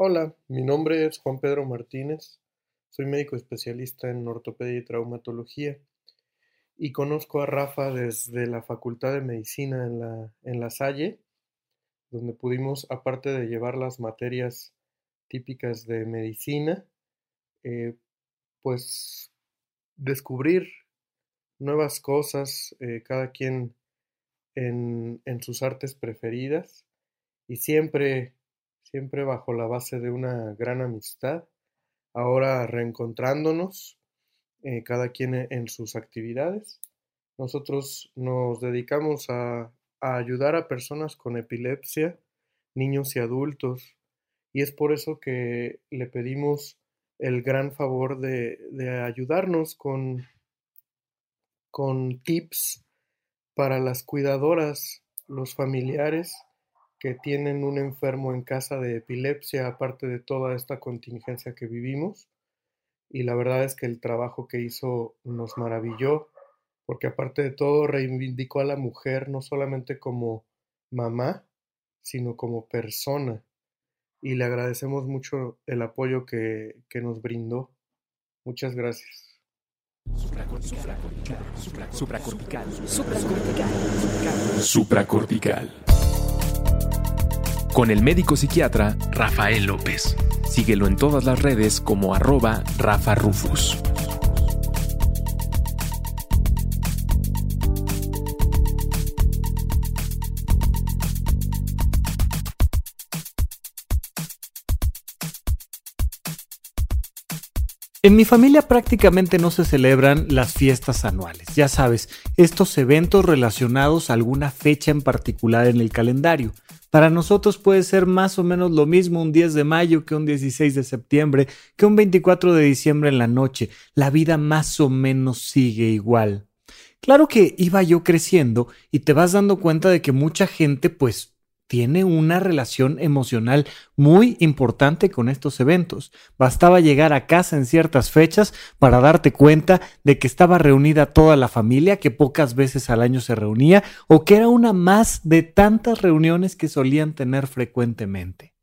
Hola, mi nombre es Juan Pedro Martínez, soy médico especialista en ortopedia y traumatología y conozco a Rafa desde la Facultad de Medicina en la, en la Salle, donde pudimos, aparte de llevar las materias típicas de medicina, eh, pues descubrir nuevas cosas, eh, cada quien en, en sus artes preferidas y siempre siempre bajo la base de una gran amistad, ahora reencontrándonos, eh, cada quien e, en sus actividades. Nosotros nos dedicamos a, ayudar a personas con epilepsia, niños y adultos, y es por eso que le pedimos el gran favor de, de ayudarnos con, con tips para las cuidadoras, los familiares que tienen un enfermo en casa de epilepsia, aparte de toda esta contingencia que vivimos. Y la verdad es que el trabajo que hizo nos maravilló, porque aparte de todo reivindicó a la mujer no solamente como mamá, sino como persona. Y le agradecemos mucho el apoyo que, que nos brindó. Muchas gracias. Supracortical. Supracortical. Supracortical. Supracortical con el médico psiquiatra Rafael López. Síguelo en todas las redes como arroba Rafa Rufus. En mi familia prácticamente no se celebran las fiestas anuales, ya sabes, estos eventos relacionados a alguna fecha en particular en el calendario. Para nosotros puede ser más o menos lo mismo un 10 de mayo que un 16 de septiembre, que un 24 de diciembre en la noche. La vida más o menos sigue igual. Claro que iba yo creciendo y te vas dando cuenta de que mucha gente pues tiene una relación emocional muy importante con estos eventos. Bastaba llegar a casa en ciertas fechas para darte cuenta de que estaba reunida toda la familia, que pocas veces al año se reunía, o que era una más de tantas reuniones que solían tener frecuentemente.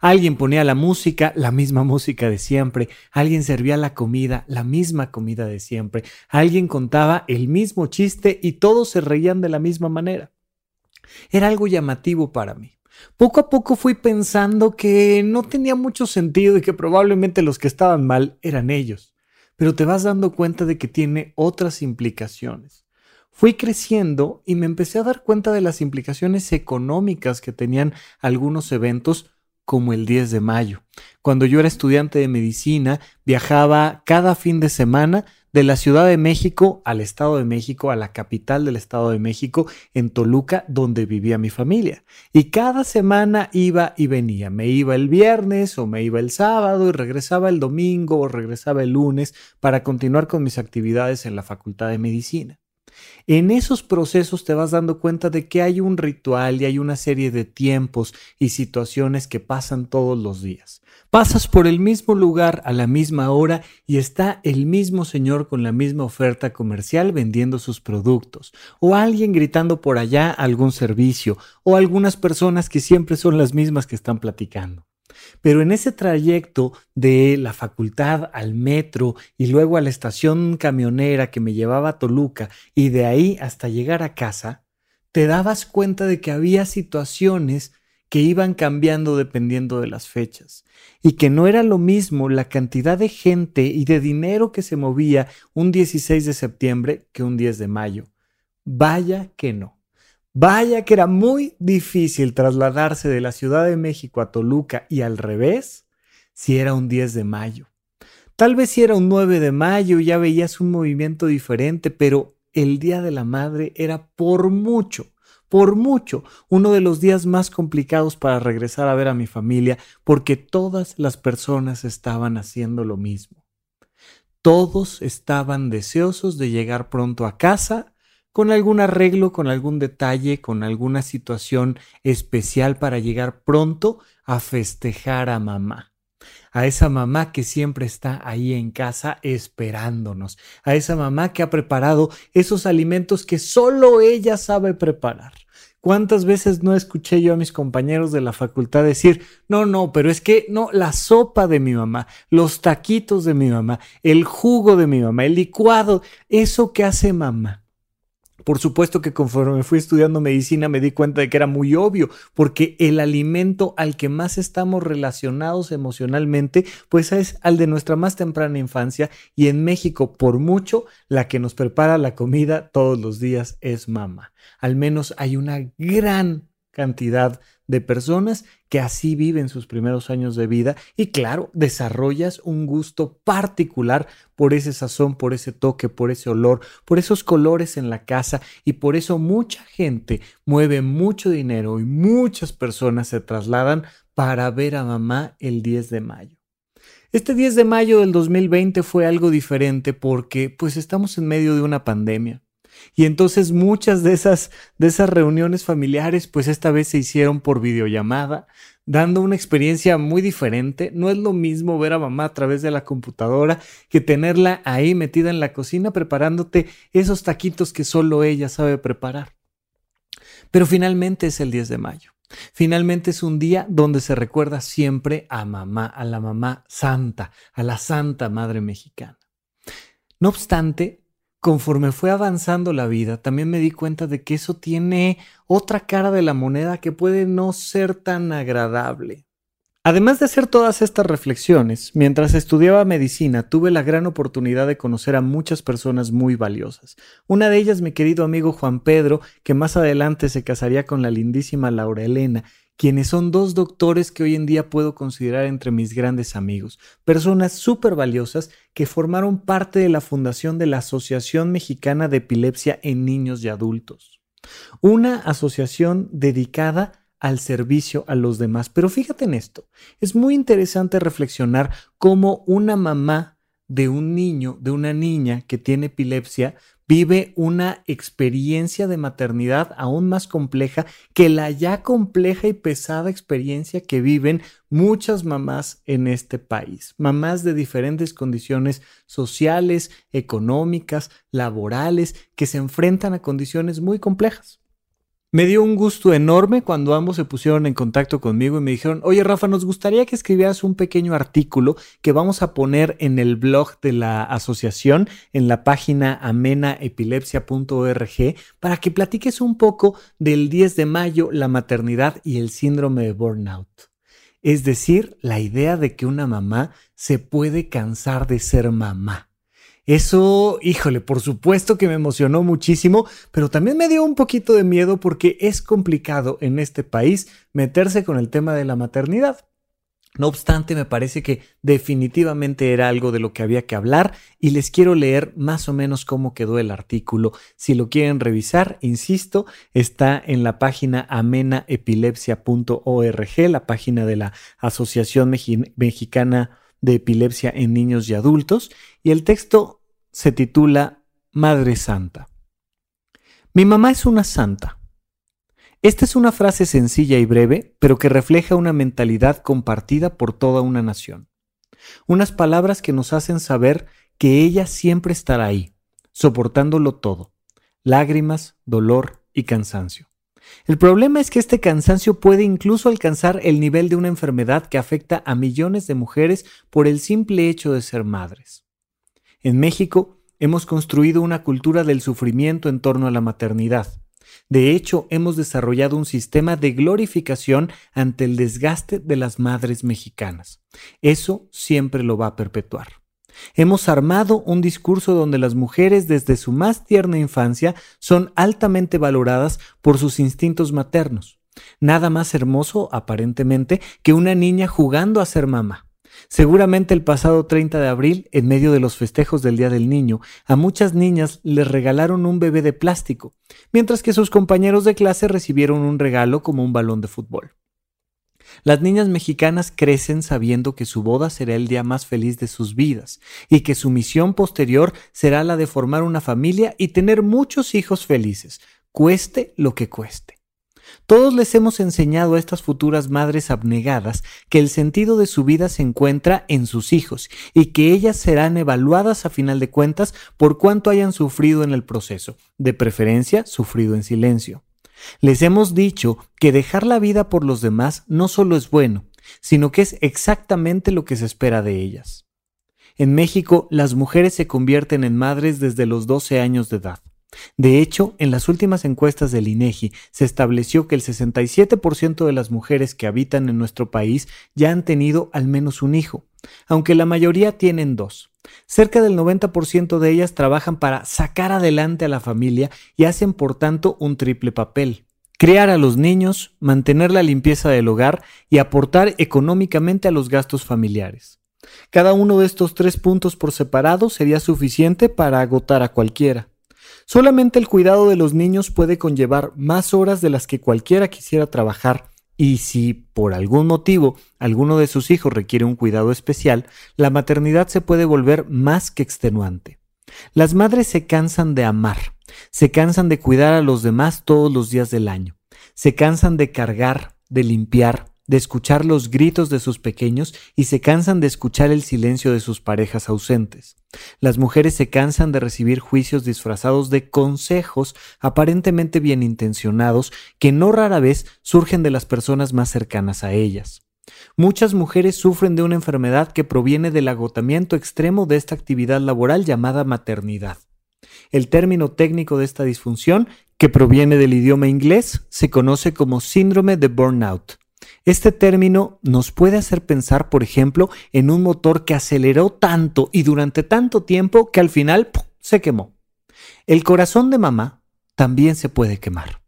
Alguien ponía la música, la misma música de siempre. Alguien servía la comida, la misma comida de siempre. Alguien contaba el mismo chiste y todos se reían de la misma manera. Era algo llamativo para mí. Poco a poco fui pensando que no tenía mucho sentido y que probablemente los que estaban mal eran ellos, pero te vas dando cuenta de que tiene otras implicaciones. Fui creciendo y me empecé a dar cuenta de las implicaciones económicas que tenían algunos eventos como el 10 de mayo. Cuando yo era estudiante de medicina, viajaba cada fin de semana de la Ciudad de México al Estado de México, a la capital del Estado de México, en Toluca, donde vivía mi familia. Y cada semana iba y venía. Me iba el viernes o me iba el sábado y regresaba el domingo o regresaba el lunes para continuar con mis actividades en la Facultad de Medicina. En esos procesos te vas dando cuenta de que hay un ritual y hay una serie de tiempos y situaciones que pasan todos los días. Pasas por el mismo lugar a la misma hora y está el mismo señor con la misma oferta comercial vendiendo sus productos, o alguien gritando por allá algún servicio, o algunas personas que siempre son las mismas que están platicando. Pero en ese trayecto de la facultad al metro y luego a la estación camionera que me llevaba a Toluca y de ahí hasta llegar a casa, te dabas cuenta de que había situaciones que iban cambiando dependiendo de las fechas, y que no era lo mismo la cantidad de gente y de dinero que se movía un 16 de septiembre que un 10 de mayo. Vaya que no. Vaya que era muy difícil trasladarse de la Ciudad de México a Toluca y al revés si era un 10 de mayo. Tal vez si era un 9 de mayo ya veías un movimiento diferente, pero el Día de la Madre era por mucho por mucho uno de los días más complicados para regresar a ver a mi familia porque todas las personas estaban haciendo lo mismo. Todos estaban deseosos de llegar pronto a casa con algún arreglo, con algún detalle, con alguna situación especial para llegar pronto a festejar a mamá a esa mamá que siempre está ahí en casa esperándonos, a esa mamá que ha preparado esos alimentos que solo ella sabe preparar. ¿Cuántas veces no escuché yo a mis compañeros de la facultad decir, no, no, pero es que no, la sopa de mi mamá, los taquitos de mi mamá, el jugo de mi mamá, el licuado, eso que hace mamá? Por supuesto que conforme fui estudiando medicina me di cuenta de que era muy obvio, porque el alimento al que más estamos relacionados emocionalmente, pues es al de nuestra más temprana infancia y en México, por mucho, la que nos prepara la comida todos los días es mamá al menos hay una gran cantidad de personas que así viven sus primeros años de vida y claro, desarrollas un gusto particular por ese sazón, por ese toque, por ese olor, por esos colores en la casa y por eso mucha gente mueve mucho dinero y muchas personas se trasladan para ver a mamá el 10 de mayo. Este 10 de mayo del 2020 fue algo diferente porque pues estamos en medio de una pandemia. Y entonces muchas de esas, de esas reuniones familiares, pues esta vez se hicieron por videollamada, dando una experiencia muy diferente. No es lo mismo ver a mamá a través de la computadora que tenerla ahí metida en la cocina preparándote esos taquitos que solo ella sabe preparar. Pero finalmente es el 10 de mayo. Finalmente es un día donde se recuerda siempre a mamá, a la mamá santa, a la santa madre mexicana. No obstante, conforme fue avanzando la vida, también me di cuenta de que eso tiene otra cara de la moneda que puede no ser tan agradable. Además de hacer todas estas reflexiones, mientras estudiaba medicina tuve la gran oportunidad de conocer a muchas personas muy valiosas. Una de ellas mi querido amigo Juan Pedro, que más adelante se casaría con la lindísima Laura Elena, quienes son dos doctores que hoy en día puedo considerar entre mis grandes amigos, personas súper valiosas que formaron parte de la fundación de la Asociación Mexicana de Epilepsia en Niños y Adultos, una asociación dedicada al servicio a los demás. Pero fíjate en esto, es muy interesante reflexionar cómo una mamá de un niño, de una niña que tiene epilepsia, vive una experiencia de maternidad aún más compleja que la ya compleja y pesada experiencia que viven muchas mamás en este país, mamás de diferentes condiciones sociales, económicas, laborales, que se enfrentan a condiciones muy complejas. Me dio un gusto enorme cuando ambos se pusieron en contacto conmigo y me dijeron, oye Rafa, nos gustaría que escribieras un pequeño artículo que vamos a poner en el blog de la asociación, en la página amenaepilepsia.org, para que platiques un poco del 10 de mayo, la maternidad y el síndrome de burnout. Es decir, la idea de que una mamá se puede cansar de ser mamá. Eso, híjole, por supuesto que me emocionó muchísimo, pero también me dio un poquito de miedo porque es complicado en este país meterse con el tema de la maternidad. No obstante, me parece que definitivamente era algo de lo que había que hablar y les quiero leer más o menos cómo quedó el artículo. Si lo quieren revisar, insisto, está en la página amenaepilepsia.org, la página de la Asociación Mexicana de Epilepsia en Niños y Adultos, y el texto se titula Madre Santa. Mi mamá es una santa. Esta es una frase sencilla y breve, pero que refleja una mentalidad compartida por toda una nación. Unas palabras que nos hacen saber que ella siempre estará ahí, soportándolo todo, lágrimas, dolor y cansancio. El problema es que este cansancio puede incluso alcanzar el nivel de una enfermedad que afecta a millones de mujeres por el simple hecho de ser madres. En México hemos construido una cultura del sufrimiento en torno a la maternidad. De hecho, hemos desarrollado un sistema de glorificación ante el desgaste de las madres mexicanas. Eso siempre lo va a perpetuar. Hemos armado un discurso donde las mujeres desde su más tierna infancia son altamente valoradas por sus instintos maternos. Nada más hermoso, aparentemente, que una niña jugando a ser mamá. Seguramente el pasado 30 de abril, en medio de los festejos del Día del Niño, a muchas niñas les regalaron un bebé de plástico, mientras que sus compañeros de clase recibieron un regalo como un balón de fútbol. Las niñas mexicanas crecen sabiendo que su boda será el día más feliz de sus vidas y que su misión posterior será la de formar una familia y tener muchos hijos felices, cueste lo que cueste. Todos les hemos enseñado a estas futuras madres abnegadas que el sentido de su vida se encuentra en sus hijos y que ellas serán evaluadas a final de cuentas por cuánto hayan sufrido en el proceso, de preferencia sufrido en silencio. Les hemos dicho que dejar la vida por los demás no solo es bueno, sino que es exactamente lo que se espera de ellas. En México, las mujeres se convierten en madres desde los 12 años de edad. De hecho, en las últimas encuestas del INEGI se estableció que el 67% de las mujeres que habitan en nuestro país ya han tenido al menos un hijo, aunque la mayoría tienen dos. Cerca del 90% de ellas trabajan para sacar adelante a la familia y hacen por tanto un triple papel. Criar a los niños, mantener la limpieza del hogar y aportar económicamente a los gastos familiares. Cada uno de estos tres puntos por separado sería suficiente para agotar a cualquiera. Solamente el cuidado de los niños puede conllevar más horas de las que cualquiera quisiera trabajar y si por algún motivo alguno de sus hijos requiere un cuidado especial, la maternidad se puede volver más que extenuante. Las madres se cansan de amar, se cansan de cuidar a los demás todos los días del año, se cansan de cargar, de limpiar, de escuchar los gritos de sus pequeños y se cansan de escuchar el silencio de sus parejas ausentes. Las mujeres se cansan de recibir juicios disfrazados de consejos aparentemente bien intencionados que no rara vez surgen de las personas más cercanas a ellas. Muchas mujeres sufren de una enfermedad que proviene del agotamiento extremo de esta actividad laboral llamada maternidad. El término técnico de esta disfunción, que proviene del idioma inglés, se conoce como síndrome de burnout. Este término nos puede hacer pensar, por ejemplo, en un motor que aceleró tanto y durante tanto tiempo que al final se quemó. El corazón de mamá también se puede quemar.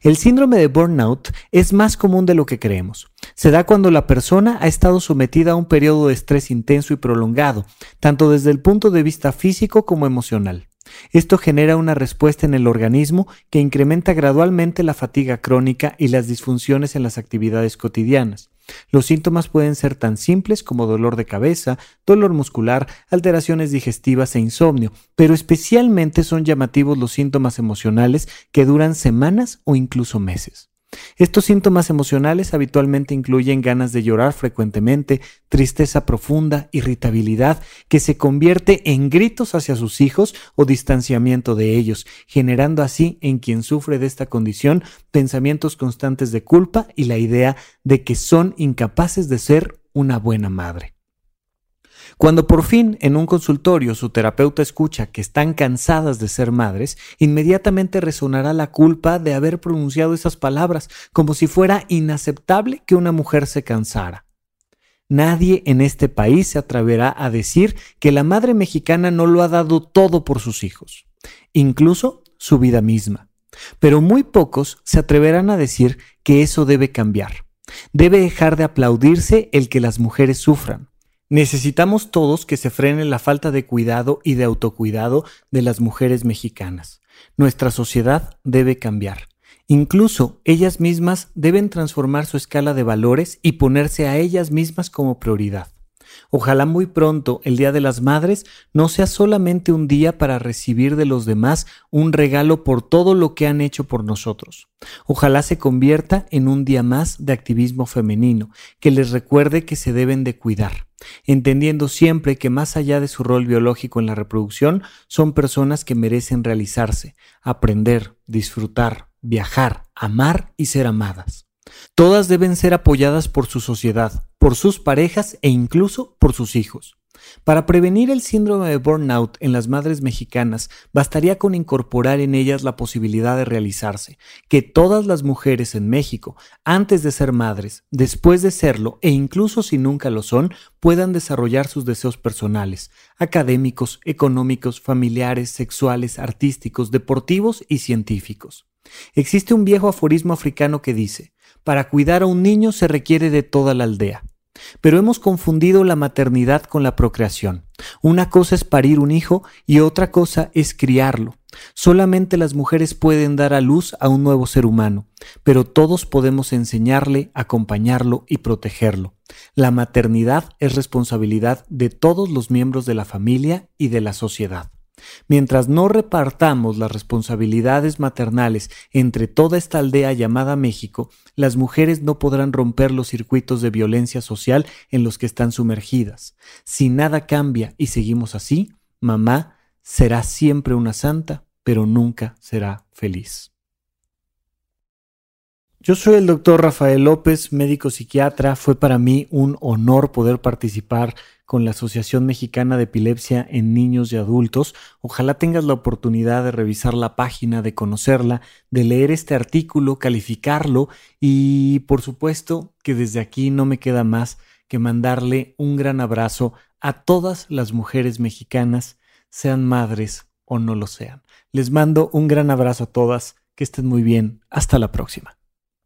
El síndrome de burnout es más común de lo que creemos. Se da cuando la persona ha estado sometida a un periodo de estrés intenso y prolongado, tanto desde el punto de vista físico como emocional. Esto genera una respuesta en el organismo que incrementa gradualmente la fatiga crónica y las disfunciones en las actividades cotidianas. Los síntomas pueden ser tan simples como dolor de cabeza, dolor muscular, alteraciones digestivas e insomnio, pero especialmente son llamativos los síntomas emocionales que duran semanas o incluso meses. Estos síntomas emocionales habitualmente incluyen ganas de llorar frecuentemente, tristeza profunda, irritabilidad, que se convierte en gritos hacia sus hijos o distanciamiento de ellos, generando así en quien sufre de esta condición pensamientos constantes de culpa y la idea de que son incapaces de ser una buena madre. Cuando por fin en un consultorio su terapeuta escucha que están cansadas de ser madres, inmediatamente resonará la culpa de haber pronunciado esas palabras, como si fuera inaceptable que una mujer se cansara. Nadie en este país se atreverá a decir que la madre mexicana no lo ha dado todo por sus hijos, incluso su vida misma. Pero muy pocos se atreverán a decir que eso debe cambiar. Debe dejar de aplaudirse el que las mujeres sufran. Necesitamos todos que se frene la falta de cuidado y de autocuidado de las mujeres mexicanas. Nuestra sociedad debe cambiar. Incluso ellas mismas deben transformar su escala de valores y ponerse a ellas mismas como prioridad. Ojalá muy pronto el Día de las Madres no sea solamente un día para recibir de los demás un regalo por todo lo que han hecho por nosotros. Ojalá se convierta en un día más de activismo femenino, que les recuerde que se deben de cuidar, entendiendo siempre que más allá de su rol biológico en la reproducción, son personas que merecen realizarse, aprender, disfrutar, viajar, amar y ser amadas. Todas deben ser apoyadas por su sociedad, por sus parejas e incluso por sus hijos. Para prevenir el síndrome de burnout en las madres mexicanas, bastaría con incorporar en ellas la posibilidad de realizarse, que todas las mujeres en México, antes de ser madres, después de serlo e incluso si nunca lo son, puedan desarrollar sus deseos personales, académicos, económicos, familiares, sexuales, artísticos, deportivos y científicos. Existe un viejo aforismo africano que dice, para cuidar a un niño se requiere de toda la aldea. Pero hemos confundido la maternidad con la procreación. Una cosa es parir un hijo y otra cosa es criarlo. Solamente las mujeres pueden dar a luz a un nuevo ser humano, pero todos podemos enseñarle, acompañarlo y protegerlo. La maternidad es responsabilidad de todos los miembros de la familia y de la sociedad. Mientras no repartamos las responsabilidades maternales entre toda esta aldea llamada México, las mujeres no podrán romper los circuitos de violencia social en los que están sumergidas. Si nada cambia y seguimos así, mamá será siempre una santa, pero nunca será feliz. Yo soy el doctor Rafael López, médico psiquiatra. Fue para mí un honor poder participar con la Asociación Mexicana de Epilepsia en Niños y Adultos. Ojalá tengas la oportunidad de revisar la página, de conocerla, de leer este artículo, calificarlo y por supuesto que desde aquí no me queda más que mandarle un gran abrazo a todas las mujeres mexicanas, sean madres o no lo sean. Les mando un gran abrazo a todas, que estén muy bien, hasta la próxima.